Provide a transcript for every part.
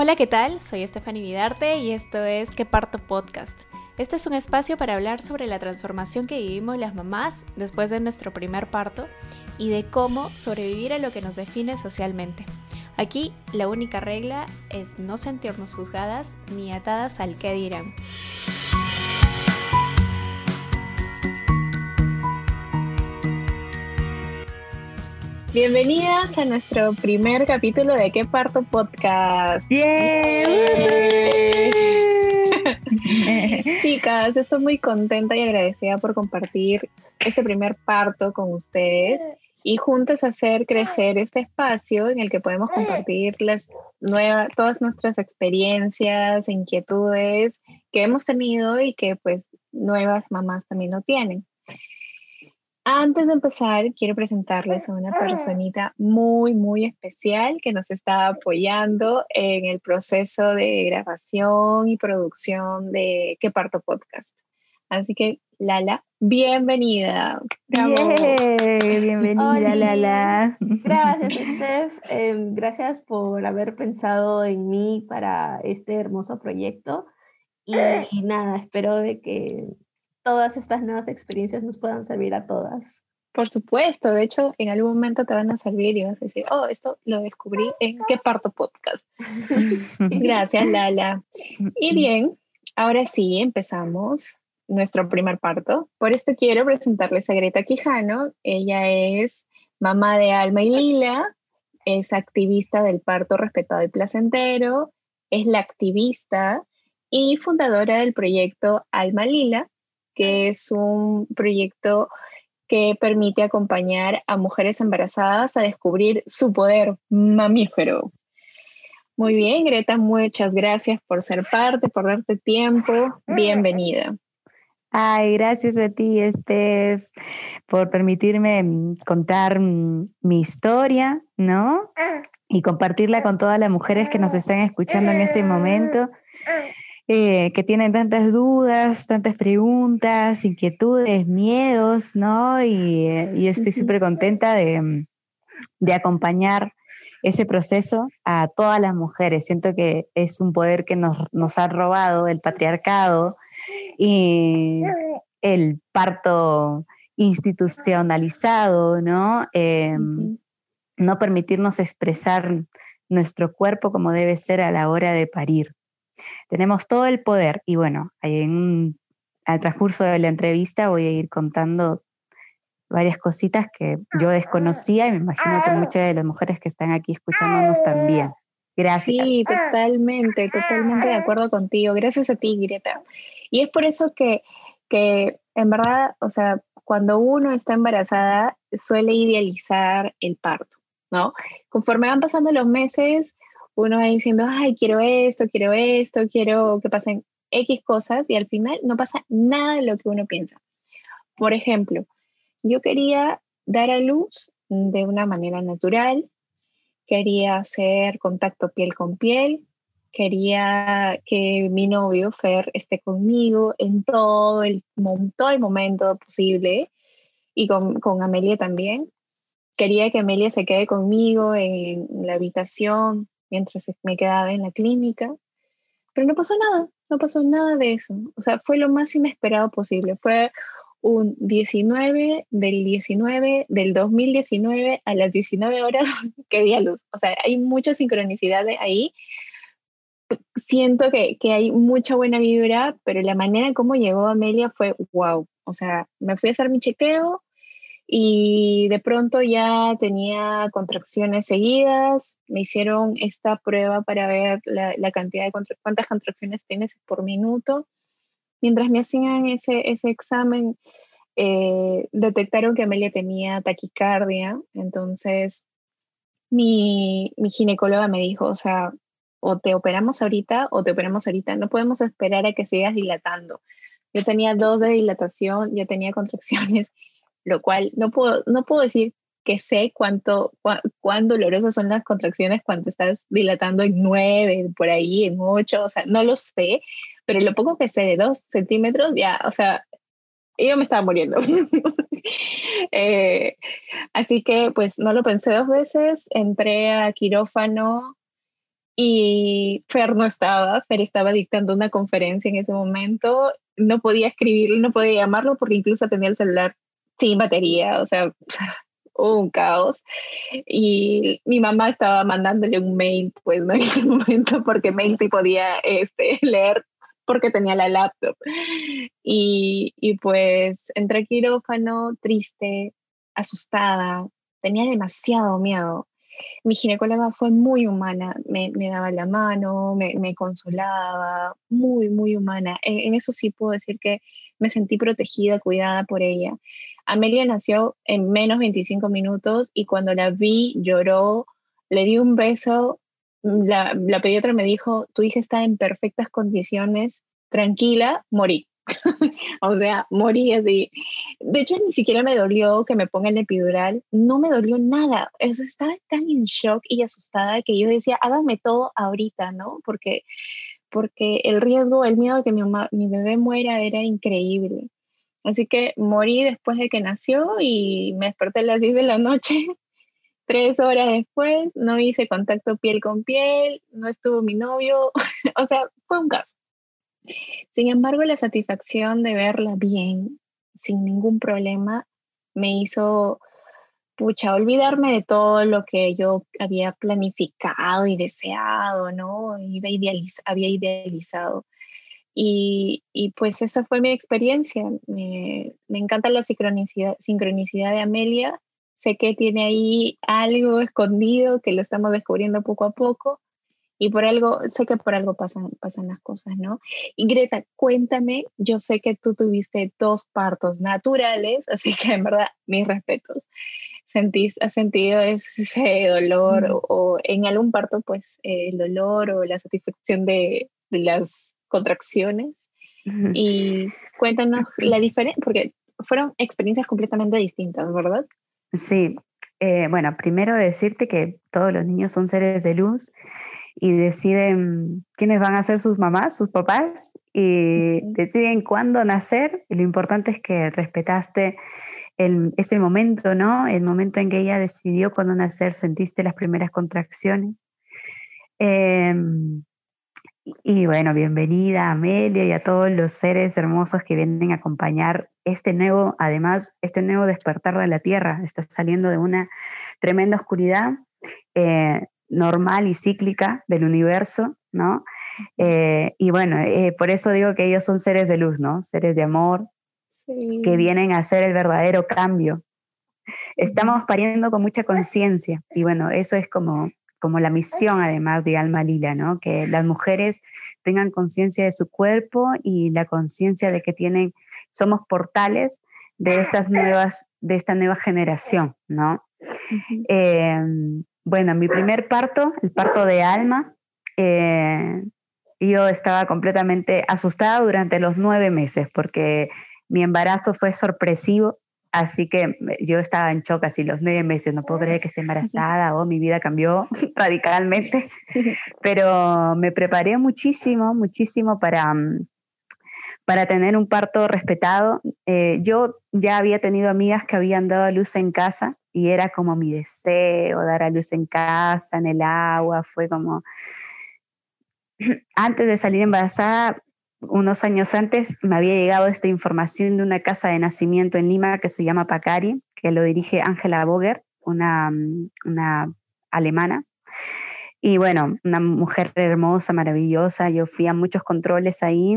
Hola, ¿qué tal? Soy Stephanie Vidarte y esto es Que Parto Podcast. Este es un espacio para hablar sobre la transformación que vivimos las mamás después de nuestro primer parto y de cómo sobrevivir a lo que nos define socialmente. Aquí la única regla es no sentirnos juzgadas ni atadas al que dirán. Bienvenidas a nuestro primer capítulo de ¿Qué parto podcast? Chicas, estoy muy contenta y agradecida por compartir este primer parto con ustedes y juntas hacer crecer este espacio en el que podemos compartir las nuevas, todas nuestras experiencias, inquietudes que hemos tenido y que pues nuevas mamás también lo tienen. Antes de empezar, quiero presentarles a una personita muy, muy especial que nos está apoyando en el proceso de grabación y producción de Que Parto Podcast. Así que, Lala, bienvenida. bienvenida, Lala. Gracias, Steph. Em, gracias por haber pensado en mí para este hermoso proyecto. Y, y nada, espero de que todas estas nuevas experiencias nos puedan servir a todas. Por supuesto, de hecho, en algún momento te van a servir y vas a decir, oh, esto lo descubrí en qué parto podcast. Gracias, Lala. Y bien, ahora sí, empezamos nuestro primer parto. Por esto quiero presentarles a Greta Quijano. Ella es mamá de Alma y Lila, es activista del parto respetado y placentero, es la activista y fundadora del proyecto Alma Lila, que es un proyecto que permite acompañar a mujeres embarazadas a descubrir su poder mamífero. Muy bien, Greta, muchas gracias por ser parte, por darte tiempo. Bienvenida. Ay, gracias a ti, Steph, por permitirme mm, contar mm, mi historia, ¿no? Y compartirla con todas las mujeres que nos están escuchando en este momento. Eh, que tienen tantas dudas, tantas preguntas, inquietudes, miedos, ¿no? Y, eh, estoy súper contenta de, de, acompañar ese proceso a todas las mujeres. Siento que es un poder que nos, nos ha robado el patriarcado y el parto institucionalizado, ¿no? Em, no permitirnos expresar nuestro cuerpo como debe ser a la hora de parir. Tenemos todo el poder y bueno, en, al transcurso de la entrevista voy a ir contando varias cositas que yo desconocía y me imagino que muchas de las mujeres que están aquí escuchándonos también. Gracias. Sí, totalmente, totalmente de acuerdo contigo. Gracias a ti, Greta. Y es por eso que, que en verdad, o sea, cuando uno está embarazada, suele idealizar el parto, ¿no? Conforme van pasando los meses, uno va diciendo, ay, quiero esto, quiero esto, quiero que pasen X cosas y al final no pasa nada de lo que uno piensa. Por ejemplo, yo quería dar a luz de una manera natural, quería hacer contacto piel con piel, quería que mi novio Fer esté conmigo en todo el, todo el momento posible y con, con Amelia también. Quería que Amelia se quede conmigo en la habitación, mientras me quedaba en la clínica, pero no pasó nada, no pasó nada de eso. O sea, fue lo más inesperado posible. Fue un 19 del 19 del 2019 a las 19 horas que di a luz. O sea, hay mucha sincronicidad ahí. Siento que, que hay mucha buena vibra, pero la manera en cómo llegó Amelia fue wow. O sea, me fui a hacer mi chequeo, y de pronto ya tenía contracciones seguidas. Me hicieron esta prueba para ver la, cantidad de cuántas contracciones tienes por minuto. Mientras me hacían ese, ese examen, eh, detectaron que Amelia tenía taquicardia. Entonces, mi, mi ginecóloga me dijo, o sea, o te operamos ahorita o te operamos ahorita. No podemos esperar a que sigas dilatando. Yo tenía dos de dilatación, yo tenía contracciones lo cual no puedo, no puedo decir que sé cuánto, cuán dolorosas son las contracciones cuando estás dilatando en nueve, por ahí, en ocho, o sea, no lo sé, pero lo poco que sé de dos centímetros, ya, o sea, yo me estaba muriendo. Eh, así que pues no lo pensé dos veces, entré a quirófano y Fer no estaba, Fer estaba dictando una conferencia en ese momento, no podía escribirlo, no podía llamarlo porque incluso tenía el celular sin batería, o sea, un caos. Y mi mamá estaba mandándole un mail, pues, ¿no? En ese momento, porque mail sí podía este, leer porque tenía la laptop. Y, y pues entré quirófano, triste, asustada, tenía demasiado miedo mi ginecóloga fue muy humana, me, daba la mano, me, consolaba, muy, muy humana. E, en, eso sí puedo decir que me sentí protegida, cuidada por ella. Amelia nació en menos 25 minutos y cuando la vi lloró, le di un beso, la, pediatra me dijo, tu hija está en perfectas condiciones, tranquila, morí. o sea, morí así. De hecho, ni siquiera me dolió que me pongan el epidural, no me dolió nada. estaba tan en shock y asustada que yo decía, háganme todo ahorita, ¿no? Porque, porque el riesgo, el miedo de que mi bebé muera era increíble. Así que morí después de que nació y me desperté a las 10 de la noche. Tres horas después, no hice contacto piel con piel, no estuvo mi novio, o sea, fue un caso. Sin embargo, la satisfacción de verla bien, sin ningún problema, me hizo, pucha, olvidarme de todo lo que yo había planificado y deseado, ¿no? Había idealizado. Y, y, pues esa fue mi experiencia. Me, me encanta la sincronicidad, sincronicidad de Amelia. Sé que tiene ahí algo escondido que lo estamos descubriendo poco a poco y por algo, sé que por algo pasan, pasan las cosas, ¿no? Y Greta, cuéntame, yo sé que tú tuviste dos partos naturales, así que en verdad, mis respetos. ¿Sentís, ¿Has sentido ese dolor o, en algún parto, pues, el dolor o la satisfacción de, de las contracciones? Y cuéntanos la diferencia, porque fueron experiencias completamente distintas, ¿verdad? Sí, eh, bueno, primero decirte que todos los niños son seres de luz y deciden quiénes van a ser sus mamás, sus papás, y deciden cuándo nacer. Y lo importante es que respetaste el, ese momento, ¿no? El momento en que ella decidió cuándo nacer, sentiste las primeras contracciones. Em, y bueno, bienvenida a Amelia y a todos los seres hermosos que vienen a acompañar este nuevo, además, este nuevo despertar de la Tierra. Está saliendo de una tremenda oscuridad. Eh, normal y cíclica del universo, ¿no? Eh, y bueno, eh, por eso digo que ellos son seres de luz, ¿no? Seres de amor, que vienen a hacer el verdadero cambio. Estamos pariendo con mucha conciencia y bueno, eso es como, como la misión además de Alma Lila, ¿no? Que las mujeres tengan conciencia de su cuerpo y la conciencia de que tienen, somos portales de estas nuevas, de esta nueva generación, ¿no? Bueno, mi primer parto, el parto de alma, eh, yo estaba completamente asustada durante los nueve meses porque mi embarazo fue sorpresivo, así que yo estaba en shock así los nueve meses, no puedo creer que esté embarazada oh, mi vida cambió radicalmente, pero me preparé muchísimo, muchísimo para, mm, para tener un parto respetado. Eh, yo ya había tenido amigas que habían dado a luz en casa y era como mi deseo, dar a luz en casa, en el agua, fue como, antes de salir embarazada, unos años antes me había llegado esta información de una casa de nacimiento en Lima que se llama Pacari, que lo dirige Angela Boger, una, una alemana. Y bueno, una mujer hermosa, maravillosa. Yo fui a muchos controles ahí,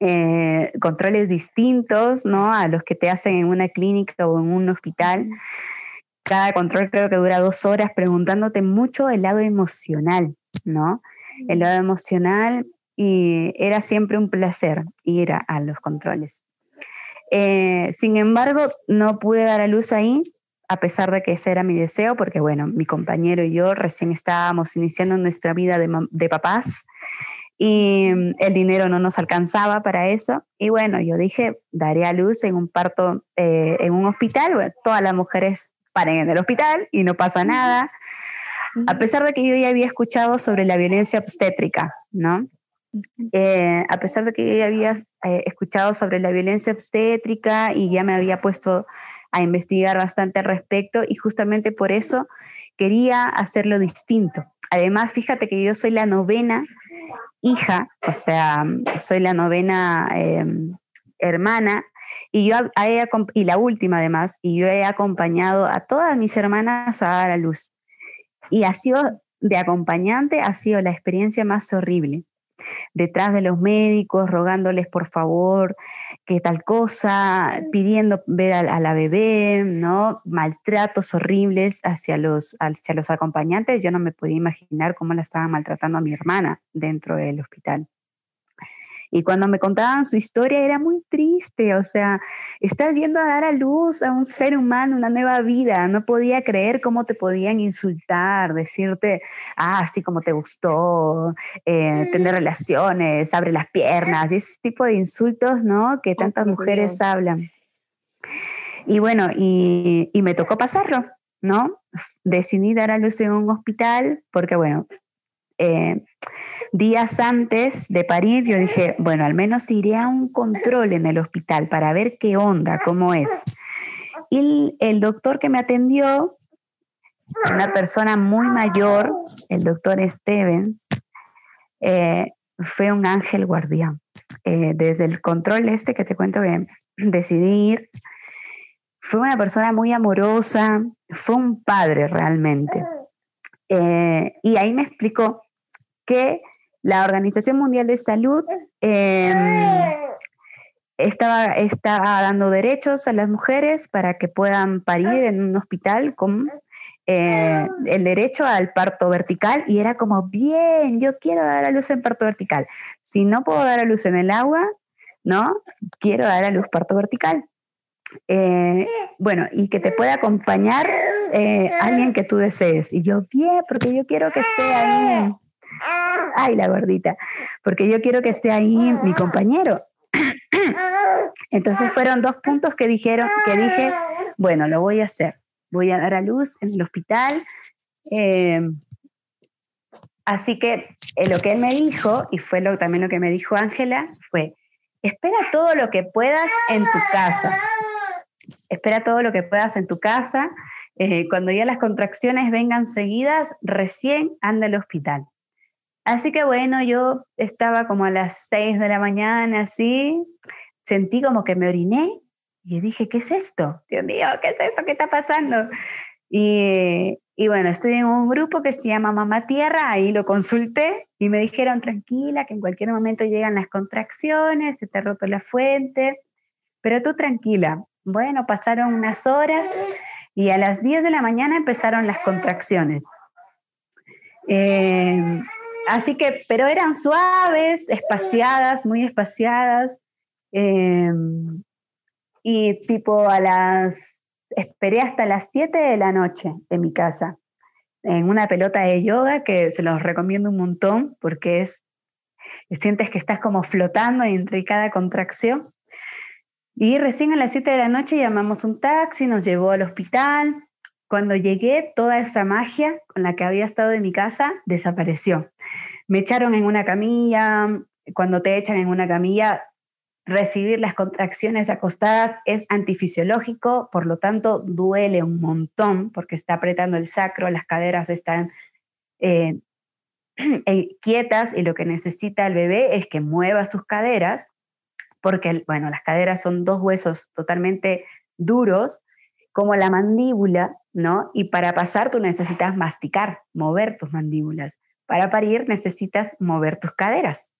eh, controles distintos, ¿no? A los que te hacen en una clínica o en un hospital cada control creo que dura dos horas preguntándote mucho el lado emocional, ¿no? El lado emocional y era siempre un placer ir a, los controles. Eh, sin embargo, no pude dar a luz ahí, a pesar de que ese era mi deseo, porque bueno, mi compañero y yo recién estábamos iniciando nuestra vida de, papás y el dinero no nos alcanzaba para eso. Y bueno, yo dije, daré a luz en un parto eh, en un hospital. todas las mujeres paren en el hospital y no pasa nada. A pesar de que yo ya había escuchado sobre la violencia obstétrica, ¿no? Eh, a pesar de que ya había eh, escuchado sobre la violencia obstétrica y ya me había puesto a investigar bastante al respecto y justamente por eso quería hacerlo distinto, además, fíjate que yo soy la novena hija, o sea, soy la novena em, hermana, y yo y la última además, y yo he acompañado a todas mis hermanas a dar a luz. Y ha sido de acompañante, ha sido la experiencia más horrible detrás de los médicos, rogándoles por favor que tal cosa, pidiendo ver a, la bebé, ¿no? Maltratos horribles hacia los, hacia los acompañantes. Yo no me podía imaginar cómo la estaban maltratando a mi hermana dentro del hospital. Y cuando me contaban su historia era muy triste, o sea, estás yendo a dar a luz a un ser humano, una nueva vida. No podía creer cómo te podían insultar, decirte, ah, así como te gustó, eh, tener relaciones, abre las piernas, y ese tipo de insultos, ¿no? Que tantas mujeres hablan. Y bueno, y, y me tocó pasarlo, ¿no? Decidí dar a luz en un hospital porque, bueno, eh, días antes de parir, yo dije, bueno, al menos iré a un control en el hospital para ver qué onda, cómo es. Y el doctor que me atendió, una persona muy mayor, el doctor Stevens, eh, fue un ángel guardián. Eh, desde el control este que te cuento que decidí ir, fue una persona muy amorosa, fue un padre realmente. y ahí me explicó que la Organización Mundial de Salud em, estaba, dando derechos a las mujeres para que puedan parir en un hospital con eh, el derecho al parto vertical y era como, bien, yo quiero dar a luz en parto vertical. Si no puedo dar a luz en el agua, ¿no? Quiero dar a luz parto vertical. Eh, bueno, y que te pueda acompañar eh, alguien que tú desees. Y yo, bien, porque yo quiero que esté ahí Ay, la gordita. Porque yo quiero que esté ahí mi compañero. Entonces fueron dos puntos que dijeron, que dije, bueno, lo voy a hacer. Voy a dar a luz en el hospital. Em, así que eh, lo que él me dijo, y fue lo, también lo que me dijo Ángela, fue, espera todo lo que puedas en tu casa. Espera todo lo que puedas en tu casa. Eh, cuando ya las contracciones vengan seguidas, recién anda al hospital. Así que bueno, yo estaba como a las 6 de la mañana, así, sentí como que me oriné y dije, ¿qué es esto? Dios mío, ¿qué es esto? ¿Qué está pasando? Y, bueno, estoy en un grupo que se llama Mamá Tierra, ahí lo consulté y me dijeron, tranquila, que en cualquier momento llegan las contracciones, se te ha roto la fuente, pero tú tranquila. Bueno, pasaron unas horas y a las 10 de la mañana empezaron las contracciones. Eh, Así que, pero eran suaves, espaciadas, muy espaciadas. Em, y tipo a las, esperé hasta las 7 de la noche en mi casa, en una pelota de yoga que se los recomiendo un montón porque es, sientes que estás como flotando entre cada contracción. Y recién a las 7 de la noche llamamos un taxi, nos llevó al hospital. Cuando llegué, toda esa magia con la que había estado en mi casa desapareció. Me echaron en una camilla, cuando te echan en una camilla, recibir las contracciones acostadas es antifisiológico, por lo tanto duele un montón porque está apretando el sacro, las caderas están eh, eh, quietas y lo que necesita el bebé es que muevas tus caderas, porque bueno, las caderas son dos huesos totalmente duros como la mandíbula, ¿no? Y para pasar tú necesitas masticar, mover tus mandíbulas. Para parir necesitas mover tus caderas.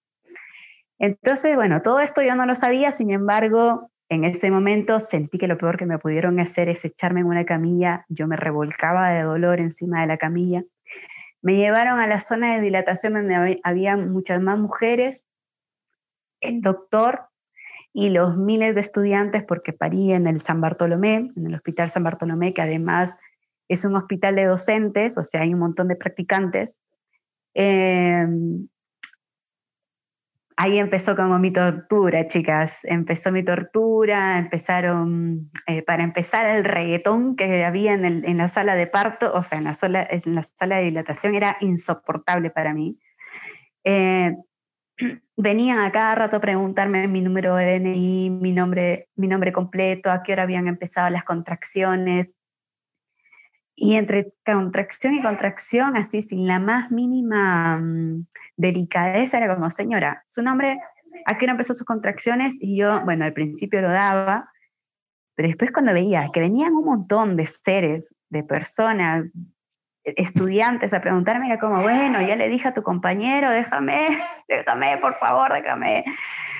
Entonces, bueno, todo esto yo no lo sabía, sin embargo, en ese momento sentí que lo peor que me pudieron hacer es echarme en una camilla, yo me revolcaba de dolor encima de la camilla. Me llevaron a la zona de dilatación donde había muchas más mujeres. El doctor y los miles de estudiantes, porque parí en el San Bartolomé, en el Hospital San Bartolomé, que además es un hospital de docentes, o sea, hay un montón de practicantes. Em, ahí empezó como mi tortura, chicas. Empezó mi tortura, empezaron, eh, para empezar, el reggaetón que había en, la sala de parto, o sea, en la, en la sala de dilatación, era insoportable para mí. Eh, venían a cada rato preguntarme mi número de DNI, mi nombre, mi nombre completo, a qué hora habían empezado las contracciones. Y entre contracción y contracción, así sin la más mínima mm, delicadeza, era como, señora, su nombre, ¿a qué hora empezó sus contracciones? Y yo, bueno, al principio lo daba, pero después cuando veía que venían un montón de seres, de personas, estudiantes a preguntarme, era como, bueno, ya le dije a tu compañero, déjame, déjame, por favor, déjame.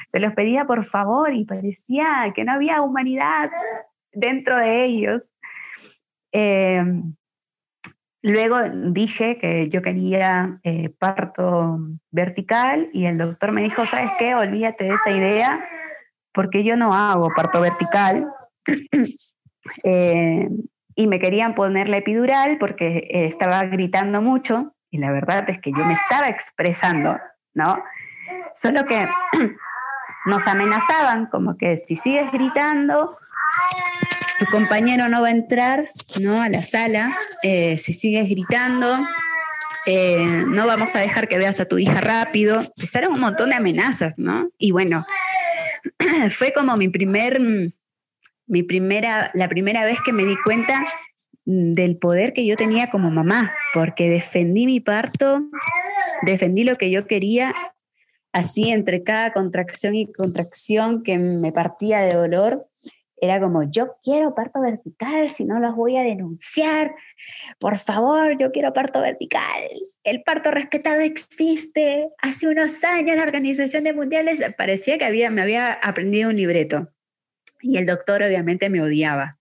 Se los pedía por favor y parecía que no había humanidad dentro de ellos. Em, luego dije que yo quería eh, parto vertical y el doctor me dijo, ¿sabes qué? Olvídate de esa idea porque yo no hago parto vertical. Eh, y me querían poner la epidural porque eh, estaba gritando mucho y la verdad es que yo me estaba expresando, ¿no? Solo que nos amenazaban como que si sigues gritando, tu compañero no va a entrar ¿no? a la sala, eh, si sigues gritando, eh, no vamos a dejar que veas a tu hija rápido. Empezaron un montón de amenazas, ¿no? Y bueno, fue como mi primer, mi primera, la primera vez que me di cuenta del poder que yo tenía como mamá, porque defendí mi parto, defendí lo que yo quería, así entre cada contracción y contracción que me partía de dolor, era como, yo quiero parto vertical, si no los voy a denunciar, por favor, yo quiero parto vertical, el parto respetado existe, hace unos años la Organización de Mundiales parecía que había, me había aprendido un libreto y el doctor obviamente me odiaba.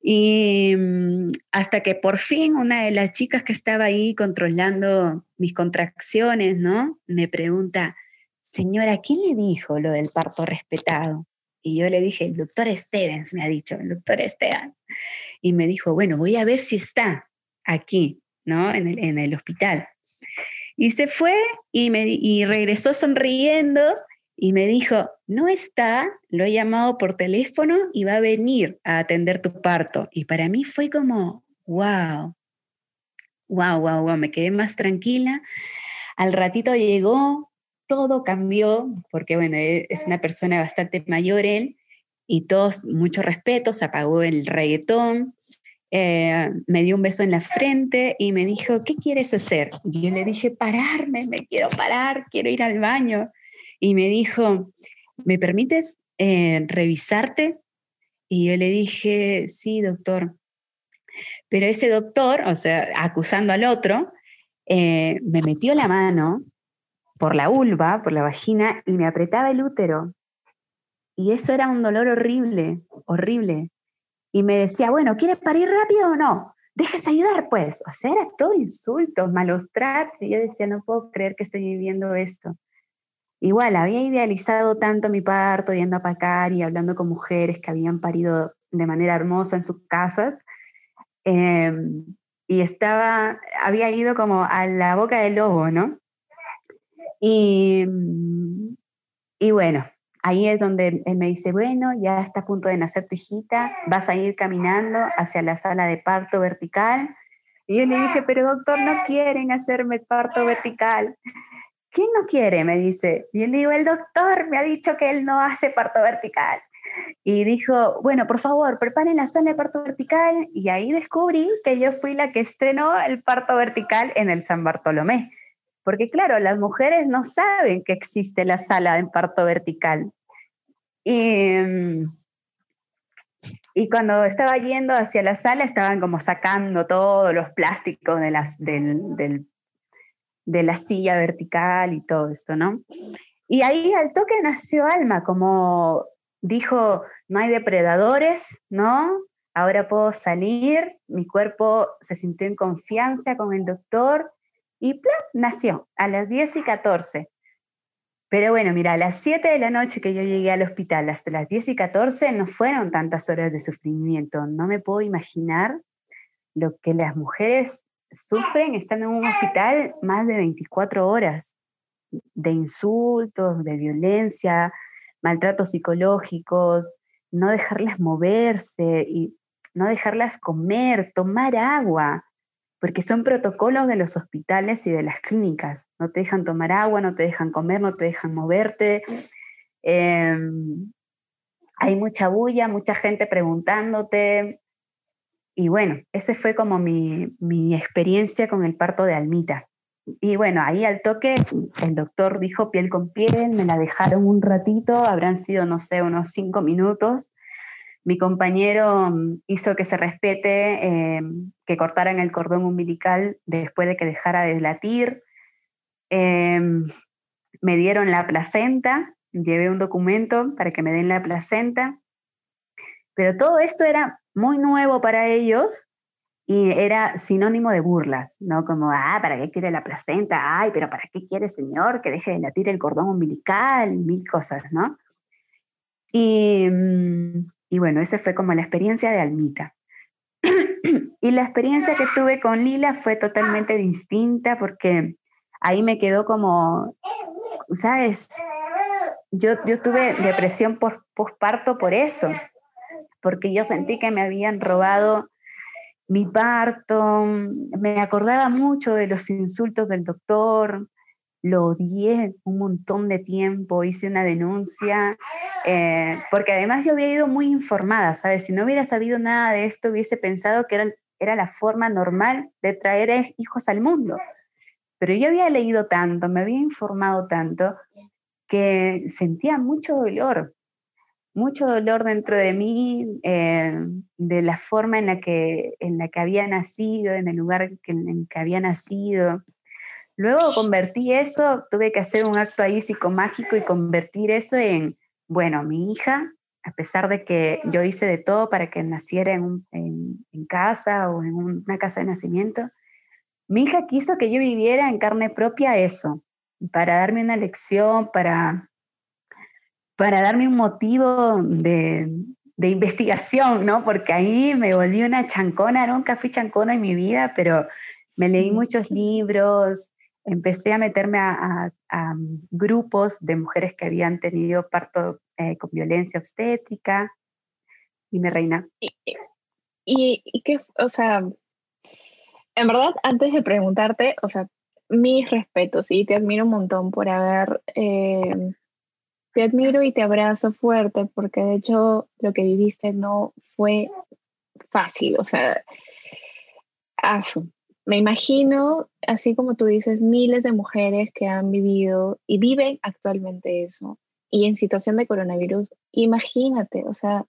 Y mm, hasta que por fin una de las chicas que estaba ahí controlando mis contracciones, ¿no? Me pregunta, señora, ¿quién le dijo lo del parto respetado? Y yo le dije, el doctor Stevens me ha dicho, el doctor Stevens. Y me dijo, bueno, voy a ver si está aquí, ¿no? En el, en el hospital. Y se fue y, me, y regresó sonriendo y me dijo, no está, lo he llamado por teléfono y va a venir a atender tu parto. Y para mí fue como, wow, wow, wow, wow, me quedé más tranquila. Al ratito llegó, todo cambió, porque bueno, e, es una persona bastante mayor él, y todos, mucho respeto, se apagó el reggaetón, eh, me dio un beso en la frente y me dijo, ¿qué quieres hacer? Y yo le dije, pararme, me quiero parar, quiero ir al baño. Y me dijo, ¿me permites eh, revisarte? Y yo le dije, sí, doctor. Pero ese doctor, o sea, acusando al otro, eh, me metió la mano por la vulva, por la vagina, y me apretaba el útero. Y eso era un dolor horrible, horrible. Y me decía, bueno, ¿quieres parir rápido o no? Déjese ayudar, pues. O sea, era todo insultos, malos tratos. Y yo decía, no puedo creer que estoy viviendo esto. Igual, había idealizado tanto mi parto, yendo a pacar y hablando con mujeres que habían parido de manera hermosa en sus casas. Em, y estaba, había ido como a la boca del lobo, ¿no? Y, y bueno, ahí es donde él me dice, bueno, ya está a punto de nacer tu hijita, vas a ir caminando hacia la sala de parto vertical. Y yo le dije, pero doctor, no quieren hacerme parto vertical. ¿Quién no quiere? Me dice. Y él digo, el doctor me ha dicho que él no hace parto vertical. Y dijo, bueno, por favor, preparen la sala de parto vertical. Y ahí descubrí que yo fui la que estrenó el parto vertical en el San Bartolomé. Porque claro, las mujeres no saben que existe la sala de parto vertical. Y, y cuando estaba yendo hacia la sala, estaban como sacando todos los plásticos de las, del, del de la silla vertical y todo esto, ¿no? Y ahí al toque nació Alma, como dijo, no hay depredadores, ¿no? Ahora puedo salir, mi cuerpo se sintió en confianza con el doctor y nació a las 10 y 14. Pero bueno, mira, a las 7 de la noche que yo llegué al hospital, hasta las 10 y 14, no fueron tantas horas de sufrimiento. No me puedo imaginar lo que las mujeres sufren estando en un hospital más de 24 horas de insultos, de violencia, maltratos psicológicos, no dejarlas moverse y no dejarlas comer, tomar agua, porque son protocolos de los hospitales y de las clínicas. No te dejan tomar agua, no te dejan comer, no te dejan moverte. Em, hay mucha bulla, mucha gente preguntándote, y bueno, ese fue como mi, mi experiencia con el parto de Almita. Y bueno, ahí al toque el doctor dijo piel con piel, me la dejaron un ratito, habrán sido, no sé, unos cinco minutos. Mi compañero mm, hizo que se respete, eh, que cortaran el cordón umbilical después de que dejara de latir. Em, me dieron la placenta, llevé un documento para que me den la placenta, pero todo esto era muy nuevo para ellos y era sinónimo de burlas, ¿no? Como, ah, ¿para qué quiere la placenta? Ay, pero ¿para qué quiere, señor, que deje de latir el cordón umbilical? Mil cosas, ¿no? Y, mm, y bueno, esa fue como la experiencia de Almita. y la experiencia que tuve con Lila fue totalmente distinta porque ahí me quedó como, ¿sabes? Yo, yo tuve depresión por posparto por eso, porque yo sentí que me habían robado mi parto, me acordaba mucho de los insultos del doctor, lo odié un montón de tiempo, hice una denuncia, eh, porque además yo había ido muy informada, ¿sabes? Si no hubiera sabido nada de esto, hubiese pensado que era, era la forma normal de traer hijos al mundo. Pero yo había leído tanto, me había informado tanto, que sentía mucho dolor mucho dolor dentro de mí, eh, de la forma en la, que, en la que había nacido, en el lugar en que había nacido. Luego convertí eso, tuve que hacer un acto ahí psicomágico y convertir eso en, bueno, mi hija, a pesar de que yo hice de todo para que naciera en, en casa o en una casa de nacimiento, mi hija quiso que yo viviera en carne propia eso, para darme una lección, para para darme un motivo de, investigación, ¿no? Porque ahí me volví una chancona, nunca fui chancona en mi vida, pero me leí muchos libros, empecé a meterme a, grupos de mujeres que habían tenido parto eh, con violencia obstétrica. Y me reina. Y, y, que, o sea, en verdad, antes de preguntarte, o sea, mis respetos y te admiro un montón por haber eh, te admiro y te abrazo fuerte porque de hecho lo que viviste no fue fácil, o sea, Me imagino, así como tú dices, miles de mujeres que han vivido y viven actualmente eso y en situación de coronavirus, imagínate, o sea,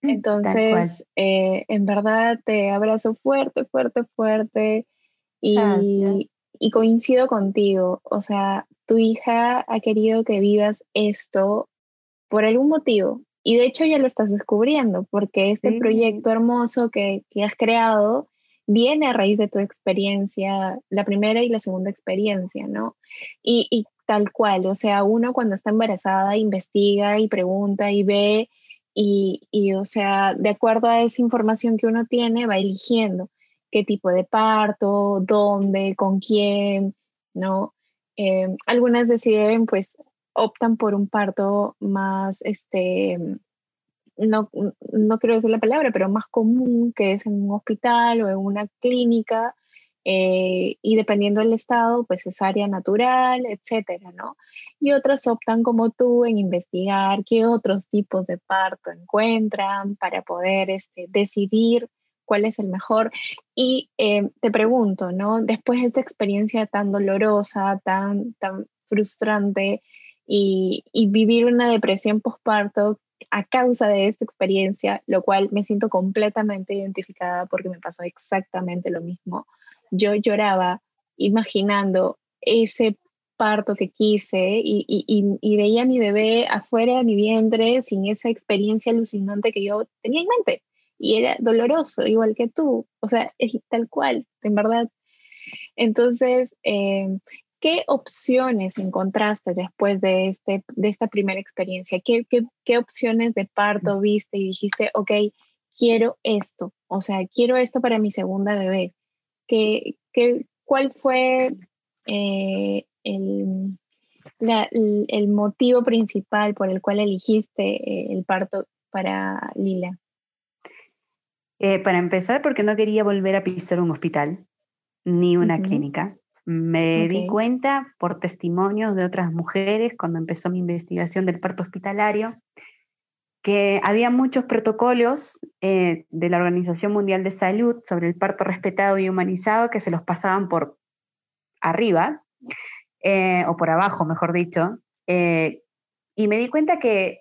Entonces, eh, en verdad te abrazo fuerte, fuerte, fuerte y, y coincido contigo, o sea, tu hija ha querido que vivas esto por algún motivo. Y de hecho ya lo estás descubriendo, porque este proyecto hermoso que, has creado viene a raíz de tu experiencia, la primera y la segunda experiencia, ¿no? Y, tal cual, o sea, uno cuando está embarazada investiga y pregunta y ve y, y, o sea, de acuerdo a esa información que uno tiene, va eligiendo qué tipo de parto, dónde, con quién, ¿no? Eh, algunas deciden, pues, optan por un parto más, este, no, no quiero decir la palabra, pero más común, que es en un hospital o en una clínica, eh, y dependiendo del estado, pues es área natural, etcétera, ¿no? Y otras optan como tú en investigar qué otros tipos de parto encuentran para poder este, decidir cuál es el mejor. Y eh, te pregunto, ¿no? Después de esta experiencia tan dolorosa, tan, tan frustrante y, vivir una depresión postparto a causa de esta experiencia, lo cual me siento completamente identificada porque me pasó exactamente lo mismo. Yo lloraba imaginando ese parto que quise y, y, veía a mi bebé afuera de mi vientre sin esa experiencia alucinante que yo tenía en mente y era doloroso, igual que tú, o sea, es tal cual, en verdad. Entonces, em, ¿qué opciones encontraste después de, este, de esta primera experiencia? ¿Qué, qué, opciones de parto viste y dijiste, ok, quiero esto, o sea, quiero esto para mi segunda bebé? ¿Qué, qué, ¿Cuál fue eh, el, el, motivo principal por el cual elegiste eh, el parto para Lila? Eh, para empezar, porque no quería volver a pisar un hospital ni una clínica. Me di cuenta por testimonios de otras mujeres cuando empezó mi investigación del parto hospitalario que había muchos protocolos eh, de la Organización Mundial de Salud sobre el parto respetado y humanizado que se los pasaban por arriba, eh, o por abajo, mejor dicho, eh, y me di cuenta que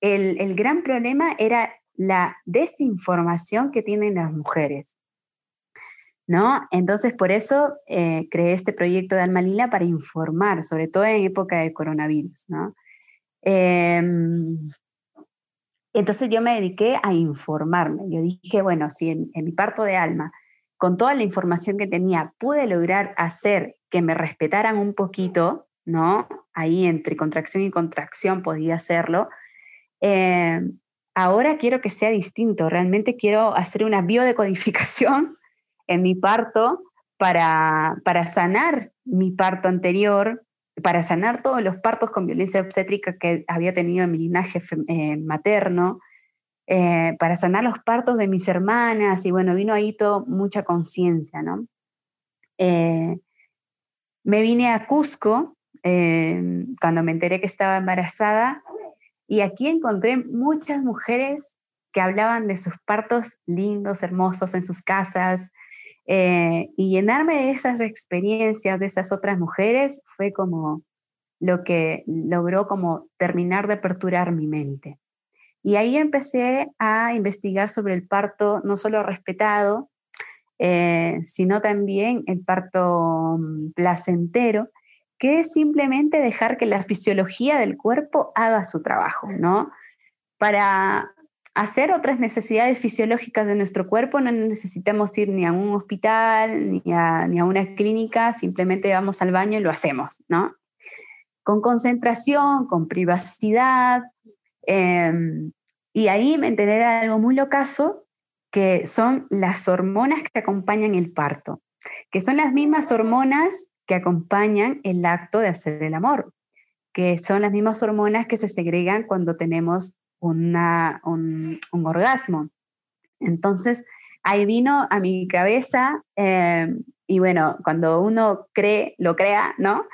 el, el, gran problema era la desinformación que tienen las mujeres. ¿No? Entonces, por eso creé este proyecto de Alma Lila para informar, sobre todo en época de coronavirus. ¿no? Em, entonces yo me dediqué a informarme. Yo dije, bueno, si en, mi parto de alma, con toda la información que tenía, pude lograr hacer que me respetaran un poquito, ¿no? Ahí entre contracción y contracción podía hacerlo. Eh, ahora quiero que sea distinto. Realmente quiero hacer una biodecodificación en mi parto para, para sanar mi parto anterior, para sanar todos los partos con violencia obstétrica que había tenido en mi linaje eh, materno, eh, para sanar los partos de mis hermanas, y bueno, vino ahí todo, mucha conciencia, ¿no? Eh, me vine a Cusco cuando me enteré que estaba embarazada, y aquí encontré muchas mujeres que hablaban de sus partos lindos, hermosos en sus casas, eh, y llenarme de esas experiencias de esas otras mujeres fue como lo que logró como terminar de aperturar mi mente. Y ahí empecé a investigar sobre el parto, no solo respetado, eh, sino también el parto mm, placentero, que es simplemente dejar que la fisiología del cuerpo haga su trabajo, ¿no? Para hacer otras necesidades fisiológicas de nuestro cuerpo, no necesitamos ir ni a un hospital ni a, ni a una clínica, simplemente vamos al baño y lo hacemos, ¿no? Con concentración, con privacidad. Em, y ahí me enteré algo muy locazo, que son las hormonas que acompañan el parto, que son las mismas hormonas que acompañan el acto de hacer el amor, que son las mismas hormonas que se segregan cuando tenemos un, orgasmo. Entonces, ahí vino a mi cabeza, eh, y bueno, cuando uno cree, lo crea, ¿no?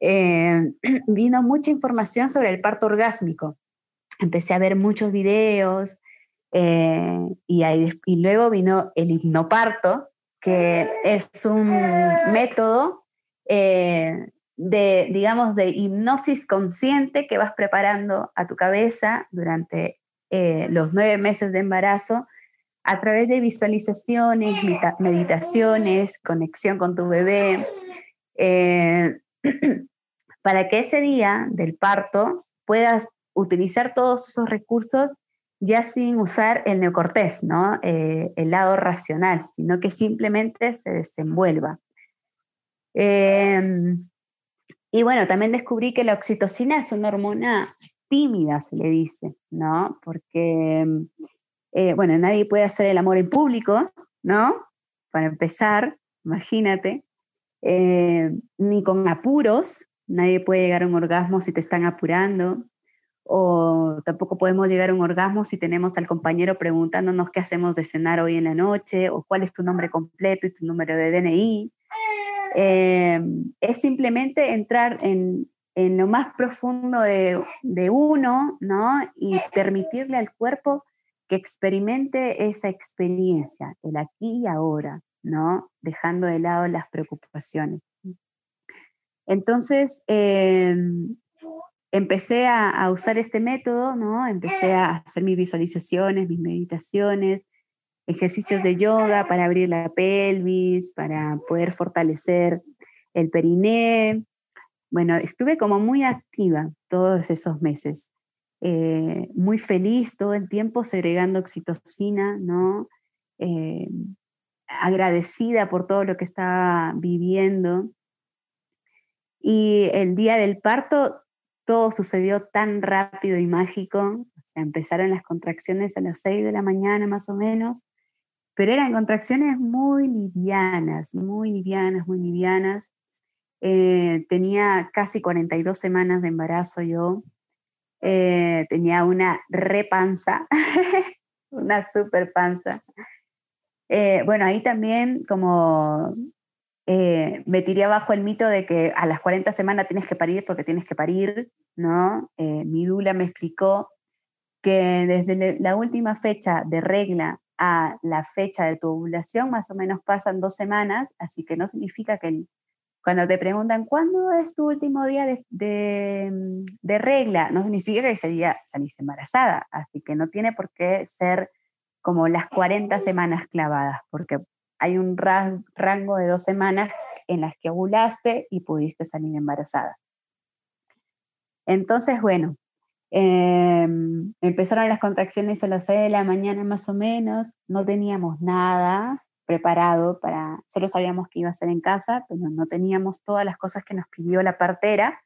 Eh, vino mucha información sobre el parto orgásmico. Empecé a ver muchos videos eh, y, y luego vino el hipnoparto, que es un método de, digamos, de hipnosis consciente que vas preparando a tu cabeza durante eh, los nueve meses de embarazo a través de visualizaciones, meditaciones, conexión con tu bebé, eh, para que ese día del parto puedas utilizar todos esos recursos ya sin usar el neocortés, ¿no? Eh, el lado racional, sino que simplemente se desenvuelva. Y bueno, también descubrí que la oxitocina es una hormona tímida, se le dice, ¿no? Porque, eh, bueno, nadie puede hacer el amor en público, ¿no? Para empezar, imagínate, eh, ni con apuros, nadie puede llegar a un orgasmo si te están apurando, o tampoco podemos llegar a un orgasmo si tenemos al compañero preguntándonos qué hacemos de cenar hoy en la noche, o cuál es tu nombre completo y tu número de DNI. Eh, es simplemente entrar en, lo más profundo de, uno, ¿no? Y permitirle al cuerpo que experimente esa experiencia, el aquí y ahora, ¿no? Dejando de lado las preocupaciones. Entonces, em, empecé a, a, usar este método, ¿no? Empecé a hacer mis visualizaciones, mis meditaciones, ejercicios de yoga para abrir la pelvis, para poder fortalecer el periné. Bueno, estuve como muy activa todos esos meses, eh, muy feliz todo el tiempo segregando oxitocina, ¿no? Eh, agradecida por todo lo que estaba viviendo. Y el día del parto todo sucedió tan rápido y mágico. Empezaron las contracciones a las 6 de la mañana más o menos pero eran contracciones muy livianas, muy livianas, muy livianas. Eh, tenía casi 42 semanas de embarazo yo, eh, tenía una repanza, una super panza. Eh, bueno, ahí también como me tiré abajo el mito de que a las 40 semanas tienes que parir porque tienes que parir, ¿no? mi dula me explicó que desde la última fecha de regla a la fecha de tu ovulación más o menos pasan dos semanas, así que no significa que cuando te preguntan cuándo es tu último día de, de, regla, no significa que ese día saliste embarazada, así que no tiene por qué ser como las 40 semanas clavadas, porque hay un rango de dos semanas en las que ovulaste y pudiste salir embarazada. Entonces, bueno, em, empezaron las contracciones a las 6 de la mañana más o menos, no teníamos nada preparado para, solo sabíamos que iba a ser en casa, pero no teníamos todas las cosas que nos pidió la partera,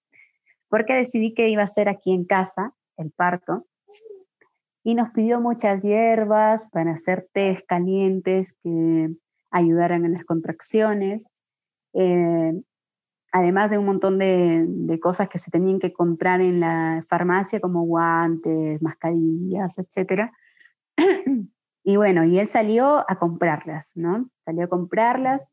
porque decidí que iba a ser aquí en casa el parto. Y nos pidió muchas hierbas para hacer tés calientes que ayudaran en las contracciones. Eh, además de un montón de, cosas que se tenían que comprar en la farmacia, como guantes, mascarillas, etc. y bueno, y él salió a comprarlas, ¿no? Salió a comprarlas.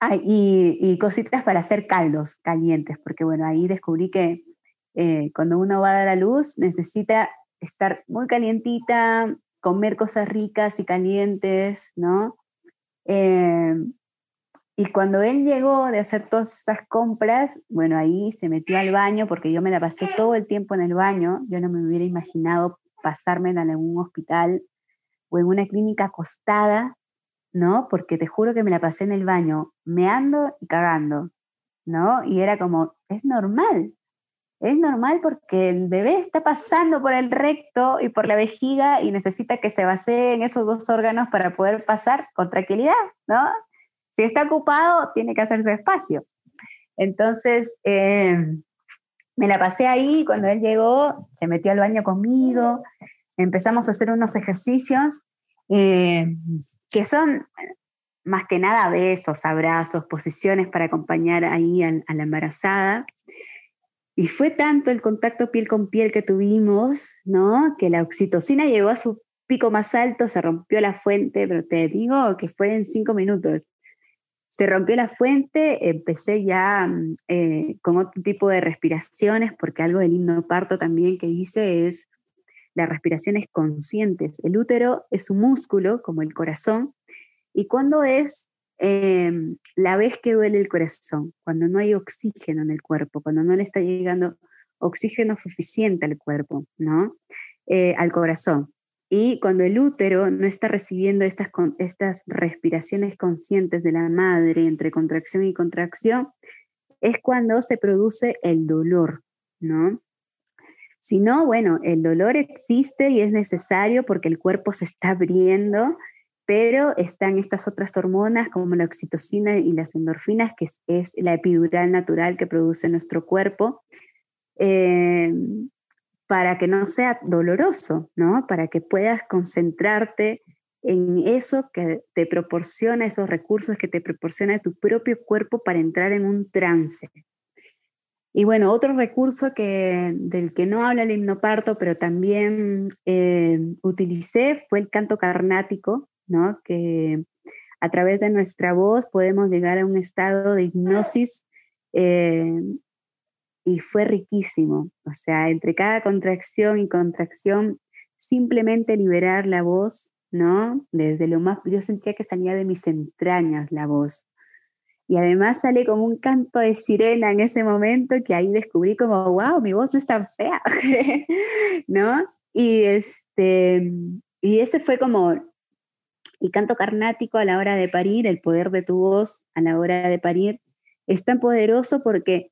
Ah, y, cositas para hacer caldos calientes, porque bueno, ahí descubrí que eh, cuando uno va a dar a luz necesita estar muy calientita, comer cosas ricas y calientes, ¿no? Eh, y cuando él llegó de hacer todas esas compras, bueno, ahí se metió al baño porque yo me la pasé todo el tiempo en el baño. Yo no me hubiera imaginado pasarme en algún hospital o en una clínica acostada, ¿no? Porque te juro que me la pasé en el baño, meando y cagando, ¿no? Y era como, es normal, es normal porque el bebé está pasando por el recto y por la vejiga y necesita que se en esos dos órganos para poder pasar con tranquilidad, ¿no? Si está ocupado, tiene que hacerse espacio. Entonces, eh, me la pasé ahí, cuando él llegó, se metió al baño conmigo, empezamos a hacer unos ejercicios eh, que son más que nada besos, abrazos, posiciones para acompañar ahí a la embarazada. Y fue tanto el contacto piel con piel que tuvimos, ¿no? Que la oxitocina llegó a su pico más alto, se rompió la fuente, pero te digo que fue en cinco minutos. Se rompió la fuente, empecé ya mm, eh, con otro tipo de respiraciones, porque algo del himno parto también que hice es las respiraciones conscientes. El útero es un músculo, como el corazón, y cuando es Em, la vez que duele el corazón, cuando no hay oxígeno en el cuerpo, cuando no le está llegando oxígeno suficiente al cuerpo, ¿no? Eh, al corazón. Y cuando el útero no está recibiendo estas, estas respiraciones conscientes de la madre entre contracción y contracción, es cuando se produce el dolor, ¿no? Si no, bueno, el dolor existe y es necesario porque el cuerpo se está abriendo pero están estas otras hormonas como la oxitocina y las endorfinas, que es, la epidural natural que produce nuestro cuerpo, eh, para que no sea doloroso, ¿no? Para que puedas concentrarte en eso que te proporciona, esos recursos que te proporciona tu propio cuerpo para entrar en un trance. Y bueno, otro recurso que, del que no habla el himnoparto, pero también eh, utilicé fue el canto carnático, que a través de nuestra voz podemos llegar a un estado de hipnosis eh, y fue riquísimo. O sea, entre cada contracción y contracción, simplemente liberar la voz, ¿no? Desde lo más, yo sentía que salía de mis entrañas la voz. Y además sale como un canto de sirena en ese momento que ahí descubrí como, wow, mi voz no es tan fea, ¿no? Y, este, y ese fue como y canto carnático a la hora de parir, el poder de tu voz a la hora de parir, es tan poderoso porque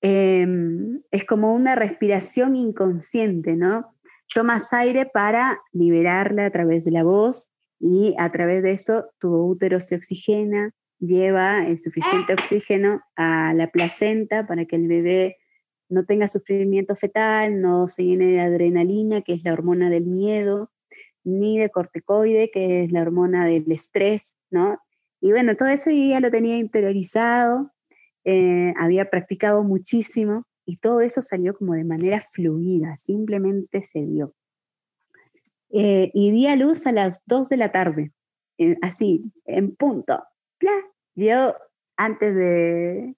em, es como una respiración inconsciente, ¿no? Tomas aire para liberarla a través de la voz y a través de eso tu útero se oxigena, lleva el suficiente oxígeno a la placenta para que el bebé no tenga sufrimiento fetal, no se llene de adrenalina, que es la hormona del miedo, ni de corticoide, que es la hormona del estrés, ¿no? Y bueno, todo eso ya lo tenía interiorizado, eh, había practicado muchísimo y todo eso salió como de manera fluida, simplemente se dio. Eh, y di a luz a las 2 de la tarde, eh, así, en punto. Yo antes de,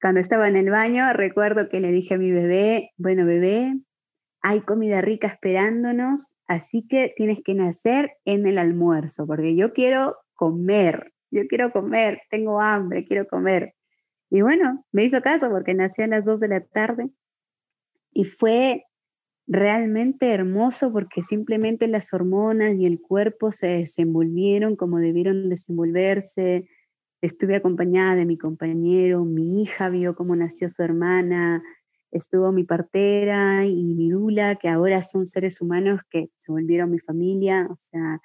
cuando estaba en el baño, recuerdo que le dije a mi bebé, bueno bebé, hay comida rica esperándonos, así que tienes que nacer en el almuerzo, porque yo quiero comer, yo quiero comer, tengo hambre, quiero comer. Y bueno, me hizo caso porque nació a las 2 de la tarde y fue realmente hermoso porque simplemente las hormonas y el cuerpo se desenvolvieron como debieron desenvolverse. Estuve acompañada de mi compañero, mi hija vio cómo nació su hermana, estuvo mi partera y mi dula, que ahora son seres humanos que se volvieron mi familia. O sea,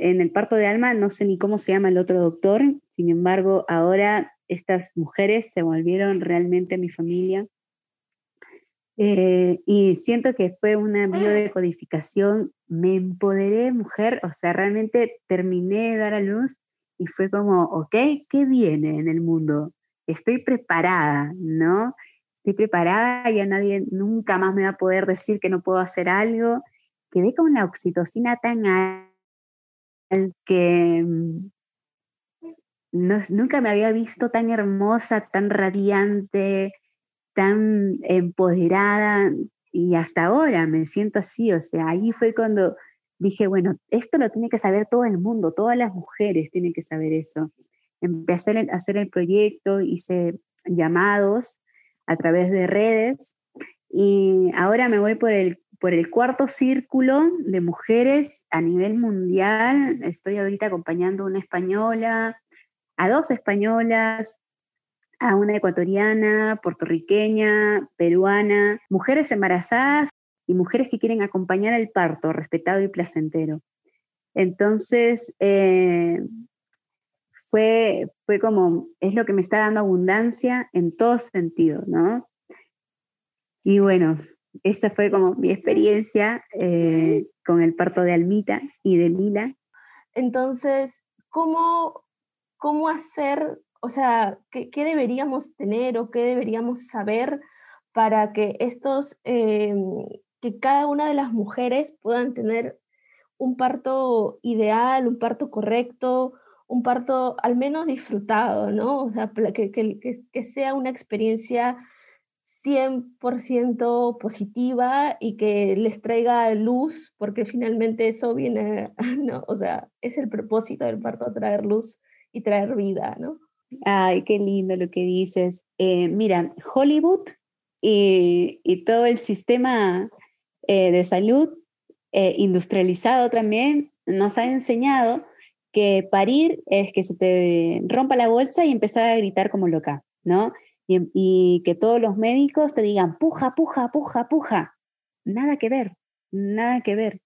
en el parto de alma no sé ni cómo se llama el otro doctor, sin embargo, ahora estas mujeres se volvieron realmente mi familia. Eh, y siento que fue una biodecodificación, me empoderé mujer, o sea, realmente terminé de dar a luz y fue como, ok, ¿qué viene en el mundo? Estoy preparada, ¿no? estoy preparada, ya nadie nunca más me va a poder decir que no puedo hacer algo. Quedé con la oxitocina tan alta que nunca me había visto tan hermosa, tan radiante, tan empoderada y hasta ahora me siento así, o sea, ahí fue cuando dije, bueno, esto lo tiene que saber todo el mundo, todas las mujeres tienen que saber eso. Empecé a hacer el proyecto, hice llamados a través de redes. Y ahora me voy por el, por el cuarto círculo de mujeres a nivel mundial. Estoy ahorita acompañando a una española, a dos españolas, a una ecuatoriana, puertorriqueña, peruana, mujeres embarazadas y mujeres que quieren acompañar el parto respetado y placentero. Entonces, eh, fue, fue como, es lo que me está dando abundancia en todos sentidos, ¿no? Y bueno, esta fue como mi experiencia eh, con el parto de Almita y de Lila. Entonces, ¿cómo, cómo hacer, o sea, qué, deberíamos tener o qué deberíamos saber para que estos, em, que cada una de las mujeres puedan tener un parto ideal, un parto correcto, un parto al menos disfrutado, ¿no? O sea, que, que, que sea una experiencia 100% positiva y que les traiga luz, porque finalmente eso viene, ¿no? O sea, es el propósito del parto, traer luz y traer vida, ¿no? Ay, qué lindo lo que dices. Eh, mira, Hollywood y, y, todo el sistema eh, de salud eh, industrializado también nos ha enseñado que parir es que se te rompa la bolsa y empezar a gritar como loca, ¿no? Y, que todos los médicos te digan, puja, puja, puja, puja. Nada que ver, nada que ver.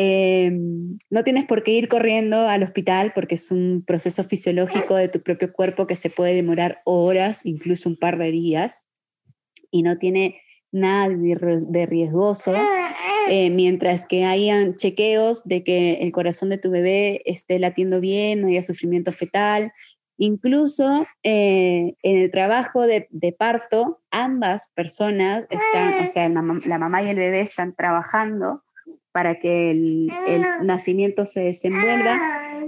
Em, no tienes por qué ir corriendo al hospital porque es un proceso fisiológico de tu propio cuerpo que se puede demorar horas, incluso un par de días, y no tiene nada de riesgoso eh, mientras que hayan chequeos de que el corazón de tu bebé esté latiendo bien, no haya sufrimiento fetal. Incluso eh, en el trabajo de, parto, ambas personas están, o sea, la, mamá y el bebé están trabajando para que el, nacimiento se desenvuelva.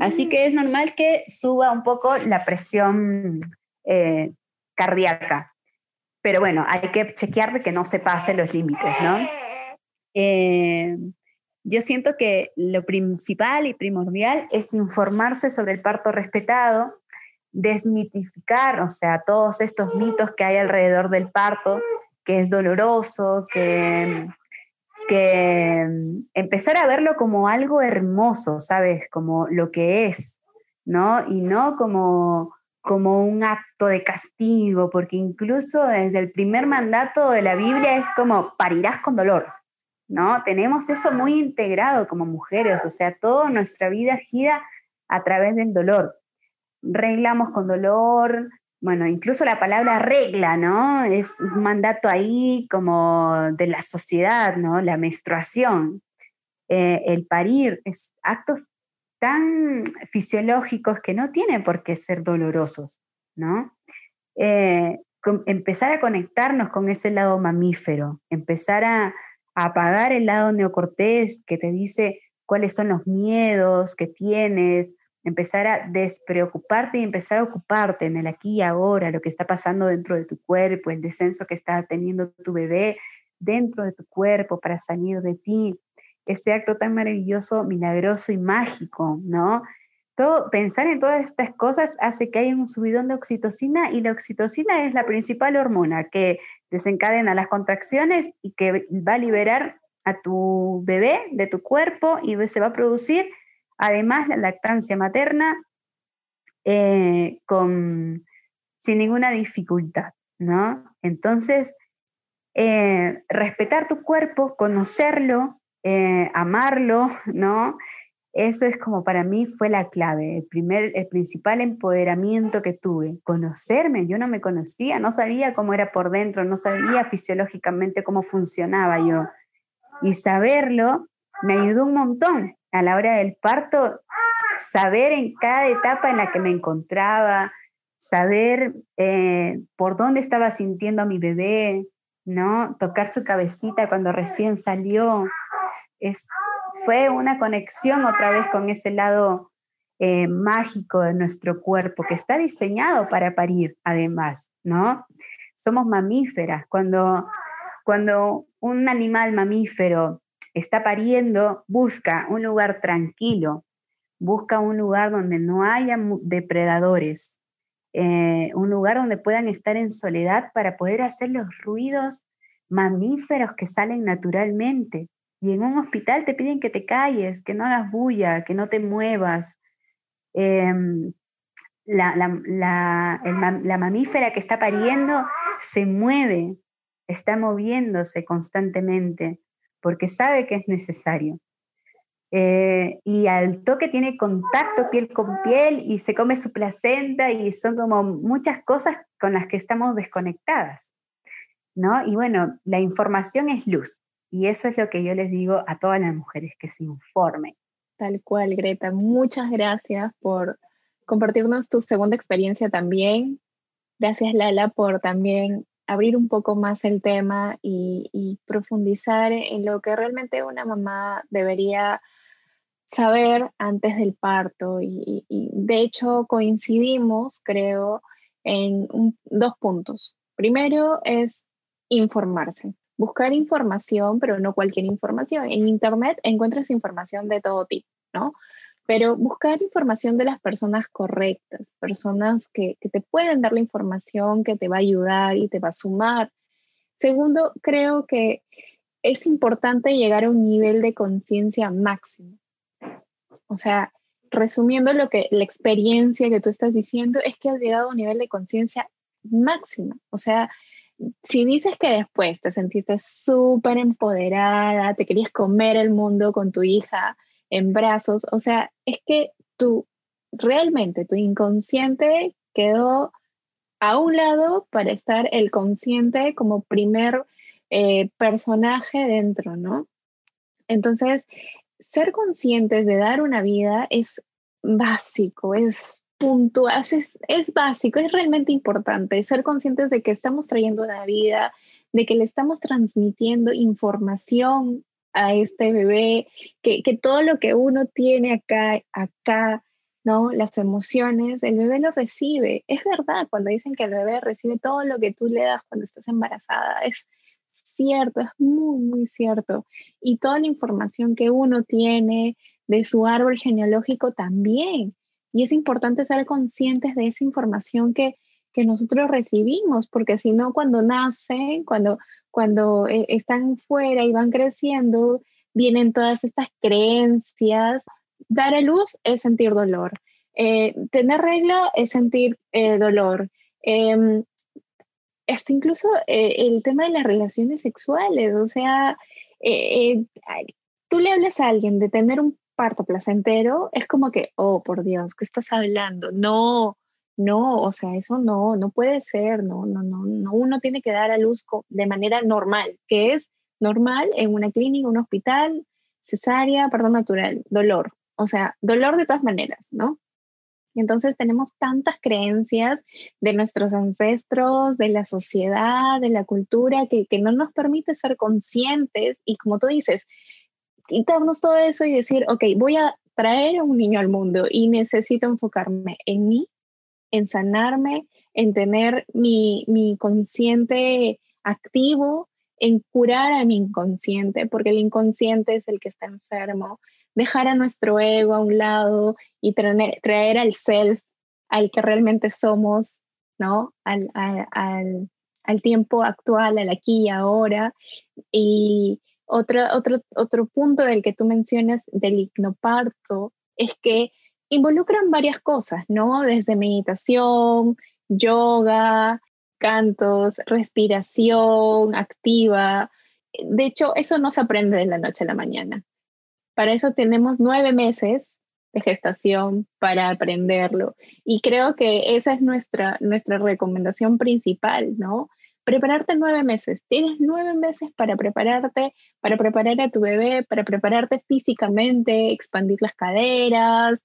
Así que es normal que suba un poco la presión eh, cardíaca. Pero bueno, hay que chequear de que no se pasen los límites, ¿no? Eh, yo siento que lo principal y primordial es informarse sobre el parto respetado, desmitificar, o sea, todos estos mitos que hay alrededor del parto, que es doloroso, que, que empezar a verlo como algo hermoso, ¿sabes? Como lo que es, ¿no? Y no como, como un acto de castigo, porque incluso desde el primer mandato de la Biblia es como parirás con dolor. ¿no? Tenemos eso muy integrado como mujeres, o sea, toda nuestra vida gira a través del dolor. Reglamos con dolor, bueno, incluso la palabra regla, ¿no? Es un mandato ahí como de la sociedad, ¿no? La menstruación, eh, el parir, es actos tan fisiológicos que no tienen por qué ser dolorosos, ¿no? Eh, empezar a conectarnos con ese lado mamífero, empezar a, apagar el lado neocortés que te dice cuáles son los miedos que tienes, empezar a despreocuparte y empezar a ocuparte en el aquí y ahora, lo que está pasando dentro de tu cuerpo, el descenso que está teniendo tu bebé, dentro de tu cuerpo para salir de ti. Este acto tan maravilloso, milagroso y mágico, ¿no? Todo, pensar en todas estas cosas hace que haya un subidón de oxitocina y la oxitocina es la principal hormona que desencadena las contracciones y que va a liberar a tu bebé de tu cuerpo y se va a producir además la lactancia materna eh, con, sin ninguna dificultad, ¿no? Entonces, eh, respetar tu cuerpo, conocerlo, eh, amarlo, ¿no? Eso es como para mí fue la clave, el, primer, el principal empoderamiento que tuve, conocerme, yo no me conocía, no sabía cómo era por dentro, no sabía fisiológicamente cómo funcionaba yo. Y saberlo me ayudó un montón a la hora del parto, saber en cada etapa en la que me encontraba, saber eh, por dónde estaba sintiendo a mi bebé, ¿no? Tocar su cabecita cuando recién salió. Es, fue una conexión otra vez con ese lado eh, mágico de nuestro cuerpo que está diseñado para parir, además, ¿no? Somos mamíferas. Cuando, cuando un animal mamífero está pariendo, busca un lugar tranquilo, busca un lugar donde no haya depredadores, eh, un lugar donde puedan estar en soledad para poder hacer los ruidos mamíferos que salen naturalmente. Y en un hospital te piden que te calles, que no hagas bulla, que no te muevas. Em, la, la, mamífera que está pariendo se mueve, está moviéndose constantemente porque sabe que es necesario. Eh, y al toque tiene contacto piel con piel y se come su placenta y son como muchas cosas con las que estamos desconectadas, ¿no? Y bueno, la información es luz y eso es lo que yo les digo a todas las mujeres que se informen. Tal cual, Greta. Muchas gracias por compartirnos tu segunda experiencia también. Gracias, Lala, por también abrir un poco más el tema y, profundizar en lo que realmente una mamá debería saber antes del parto. Y, de hecho coincidimos, creo, en dos puntos. Primero es informarse, buscar información, pero no cualquier información. En Internet encuentras información de todo tipo, ¿no? Pero buscar información de las personas correctas, personas que, te pueden dar la información que te va a ayudar y te va a sumar. Segundo, creo que es importante llegar a un nivel de conciencia máximo. O sea, resumiendo lo que la experiencia que tú estás diciendo es que has llegado a un nivel de conciencia máxima. O sea, si dices que después te sentiste súper empoderada, te querías comer el mundo con tu hija, en brazos. O sea, es que tú realmente, tu inconsciente quedó a un lado para estar el consciente como primer eh, personaje dentro, ¿no? Entonces, ser conscientes de dar una vida es básico, es puntual, es, es básico, es realmente importante. Ser conscientes de que estamos trayendo una vida, de que le estamos transmitiendo información a este bebé, que, todo lo que uno tiene acá, acá, ¿no? Las emociones, el bebé lo recibe. Es verdad, cuando dicen que el bebé recibe todo lo que tú le das cuando estás embarazada, es cierto, es muy, muy cierto. Y toda la información que uno tiene de su árbol genealógico también. Y es importante ser conscientes de esa información que, que nosotros recibimos, porque si no, cuando nacen, cuando, cuando eh, están fuera y van creciendo, vienen todas estas creencias. Dar a luz es sentir dolor. Eh, tener regla es sentir eh, dolor. Em, hasta incluso el tema de las relaciones sexuales, o sea, tú le hablas a alguien de tener un parto placentero, es como que, oh, por Dios, ¿qué estás hablando? No, no, o sea, eso no, no puede ser, no, no, no, no, uno tiene que dar a luz de manera normal, que es normal en una clínica, un hospital, cesárea, perdón, natural, dolor, o sea, dolor de todas maneras, ¿no? Entonces tenemos tantas creencias de nuestros ancestros, de la sociedad, de la cultura, que, que no nos permite ser conscientes y como tú dices, quitarnos todo eso y decir, ok, voy a traer a un niño al mundo y necesito enfocarme en mí, en sanarme, en tener mi, mi consciente activo, en curar a mi inconsciente, porque el inconsciente es el que está enfermo, dejar a nuestro ego a un lado y traer, traer al self, al que realmente somos, ¿no? Al, al, al, tiempo actual, al aquí y ahora. Y otro, otro, otro punto del que tú mencionas del hipnoparto es que involucran varias cosas, ¿no? Desde meditación, yoga, cantos, respiración activa. De hecho, eso no se aprende de la noche a la mañana. Para eso tenemos nueve meses de gestación para aprenderlo. Y creo que esa es nuestra, nuestra recomendación principal, ¿no? Prepararte nueve meses. Tienes nueve meses para prepararte, para preparar a tu bebé, para prepararte físicamente, expandir las caderas,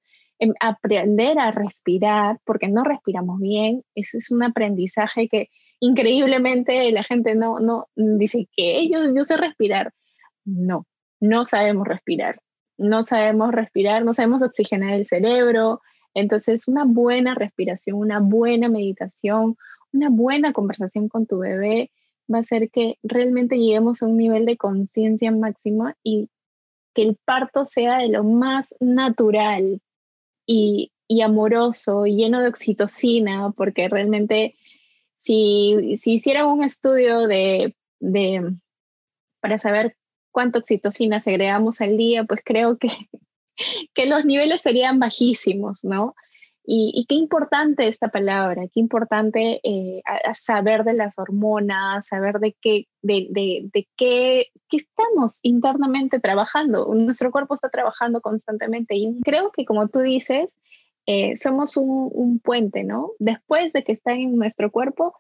aprender a respirar, porque no respiramos bien. Ese es un aprendizaje que increíblemente la gente no, no dice que yo, yo sé respirar. No, no sabemos respirar. No sabemos respirar, no sabemos oxigenar el cerebro. Entonces, una buena respiración, una buena meditación, una buena conversación con tu bebé va a hacer que realmente lleguemos a un nivel de conciencia máxima y que el parto sea de lo más natural y, y amoroso, lleno de oxitocina, porque realmente si, si hicieran un estudio de, de, para saber cuánta oxitocina segregamos al día, pues creo que, que los niveles serían bajísimos, ¿no? Y, qué importante esta palabra, qué importante eh, saber de las hormonas, saber de qué, de, qué, qué, estamos internamente trabajando. Nuestro cuerpo está trabajando constantemente y creo que como tú dices, eh, somos un, un, puente, ¿no? Después de que están en nuestro cuerpo,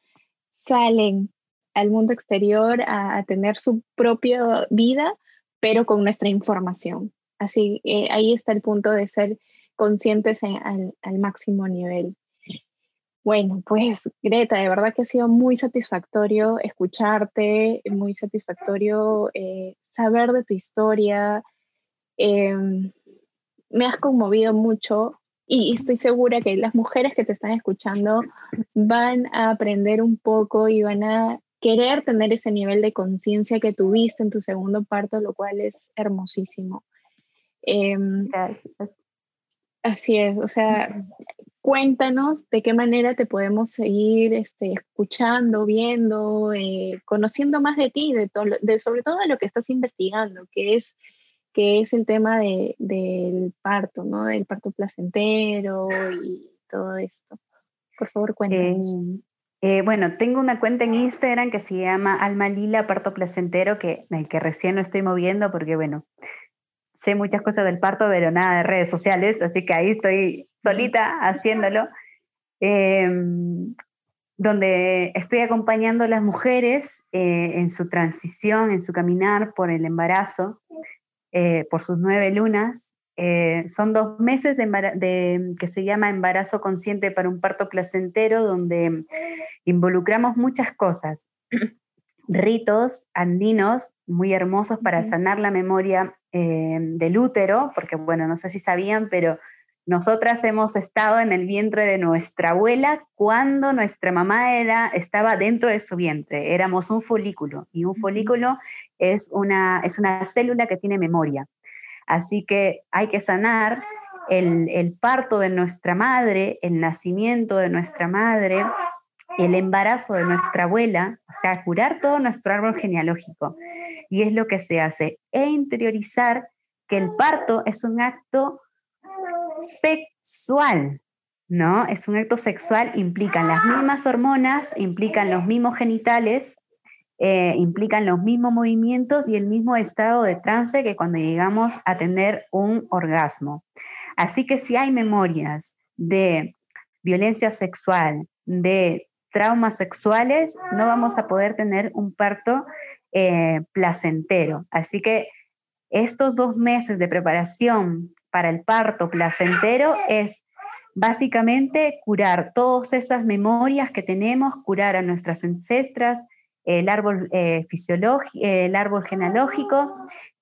salen al mundo exterior a, tener su propia vida, pero con nuestra información. Así, eh, ahí está el punto de ser conscientes al, al, máximo nivel. Bueno, pues Greta, de verdad que ha sido muy satisfactorio escucharte, muy satisfactorio eh, saber de tu historia. Em, me has conmovido mucho y estoy segura que las mujeres que te están escuchando van a aprender un poco y van a querer tener ese nivel de conciencia que tuviste en tu segundo parto, lo cual es hermosísimo. Em, así es, o sea, cuéntanos de qué manera te podemos seguir este, escuchando, viendo, eh, conociendo más de ti, de, de sobre todo de lo que estás investigando, que es que es el tema de, del parto, ¿no? Del parto placentero y todo esto. Por favor, cuéntanos. Eh, eh, bueno, tengo una cuenta en Instagram que se llama Alma Lila Parto Placentero, que, el que recién lo estoy moviendo porque, bueno, sé muchas cosas del parto, pero nada de redes sociales, así que ahí estoy solita haciéndolo. Em, donde estoy acompañando a las mujeres eh, en su transición, en su caminar por el embarazo. Eh, por sus nueve lunas. Eh, son dos meses de, que se llama embarazo consciente para un parto placentero, donde involucramos muchas cosas. Ritos andinos muy hermosos para sanar la memoria eh, del útero, porque bueno, no sé si sabían, pero nosotras hemos estado en el vientre de nuestra abuela cuando nuestra mamá era, estaba dentro de su vientre. Éramos un folículo y un folículo es una, es una célula que tiene memoria. Así que hay que sanar el, el parto de nuestra madre, el nacimiento de nuestra madre, el embarazo de nuestra abuela, o sea, curar todo nuestro árbol genealógico. Y es lo que se hace, e interiorizar que el parto es un acto sexual, ¿no? Es un acto sexual, implican las mismas hormonas, implican los mismos genitales, eh, implican los mismos movimientos y el mismo estado de trance que cuando llegamos a tener un orgasmo. Así que si hay memorias de violencia sexual, de traumas sexuales, no vamos a poder tener un parto eh, placentero. Así que estos dos meses de preparación para el parto placentero es básicamente curar todas esas memorias que tenemos, curar a nuestras ancestras, el árbol, eh, el árbol genealógico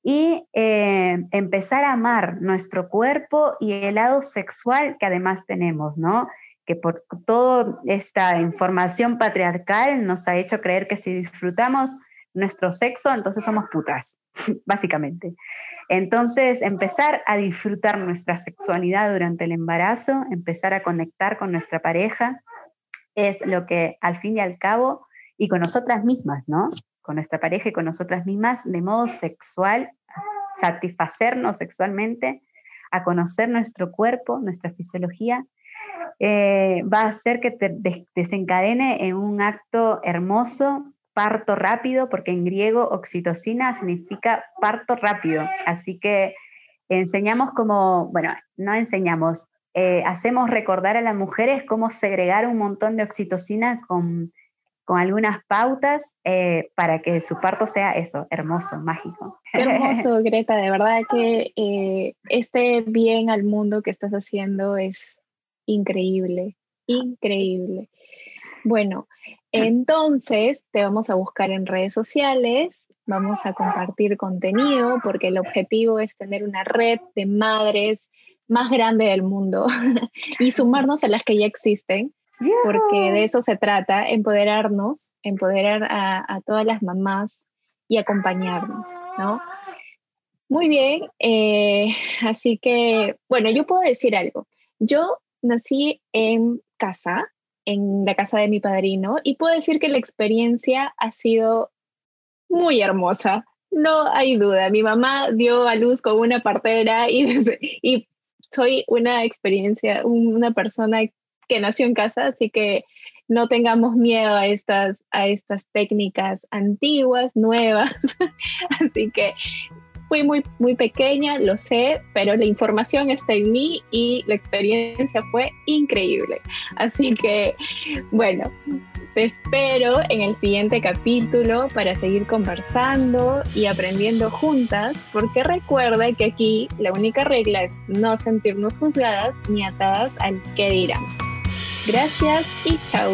y eh, empezar a amar nuestro cuerpo y el lado sexual que además tenemos, ¿no? Que por toda esta información patriarcal nos ha hecho creer que si disfrutamos nuestro sexo, entonces somos putas, básicamente. Entonces, empezar a disfrutar nuestra sexualidad durante el embarazo, empezar a conectar con nuestra pareja, es lo que al fin y al cabo, y con nosotras mismas, ¿no? Con nuestra pareja y con nosotras mismas, de modo sexual, satisfacernos sexualmente, a conocer nuestro cuerpo, nuestra fisiología, eh, va a hacer que te desencadene en un acto hermoso, parto rápido, porque en griego oxitocina significa parto rápido. Así que enseñamos como, bueno, no enseñamos, eh, hacemos recordar a las mujeres cómo segregar un montón de oxitocina con, con algunas pautas eh, para que su parto sea eso, hermoso, mágico. hermoso, Greta, de verdad que este bien al mundo que estás haciendo es increíble, increíble. Bueno, entonces te vamos a buscar en redes sociales, vamos a compartir contenido porque el objetivo es tener una red de madres más grande del mundo y sumarnos a las que ya existen, porque de eso se trata, empoderarnos, empoderar a, todas las mamás y acompañarnos, ¿no? Muy bien, eh, así que, bueno, yo puedo decir algo. Yo nací en casa, en la casa de mi padrino, y puedo decir que la experiencia ha sido muy hermosa. No hay duda. Mi mamá dio a luz con una partera y, y soy una experiencia, una persona que nació en casa, así que no tengamos miedo a estas, a estas técnicas antiguas, nuevas. así que fui muy, muy pequeña, lo sé, pero la información está en mí y la experiencia fue increíble. Así que, bueno, te espero en el siguiente capítulo para seguir conversando y aprendiendo juntas, porque recuerda que aquí la única regla es no sentirnos juzgadas ni atadas al que dirán. Gracias y chao.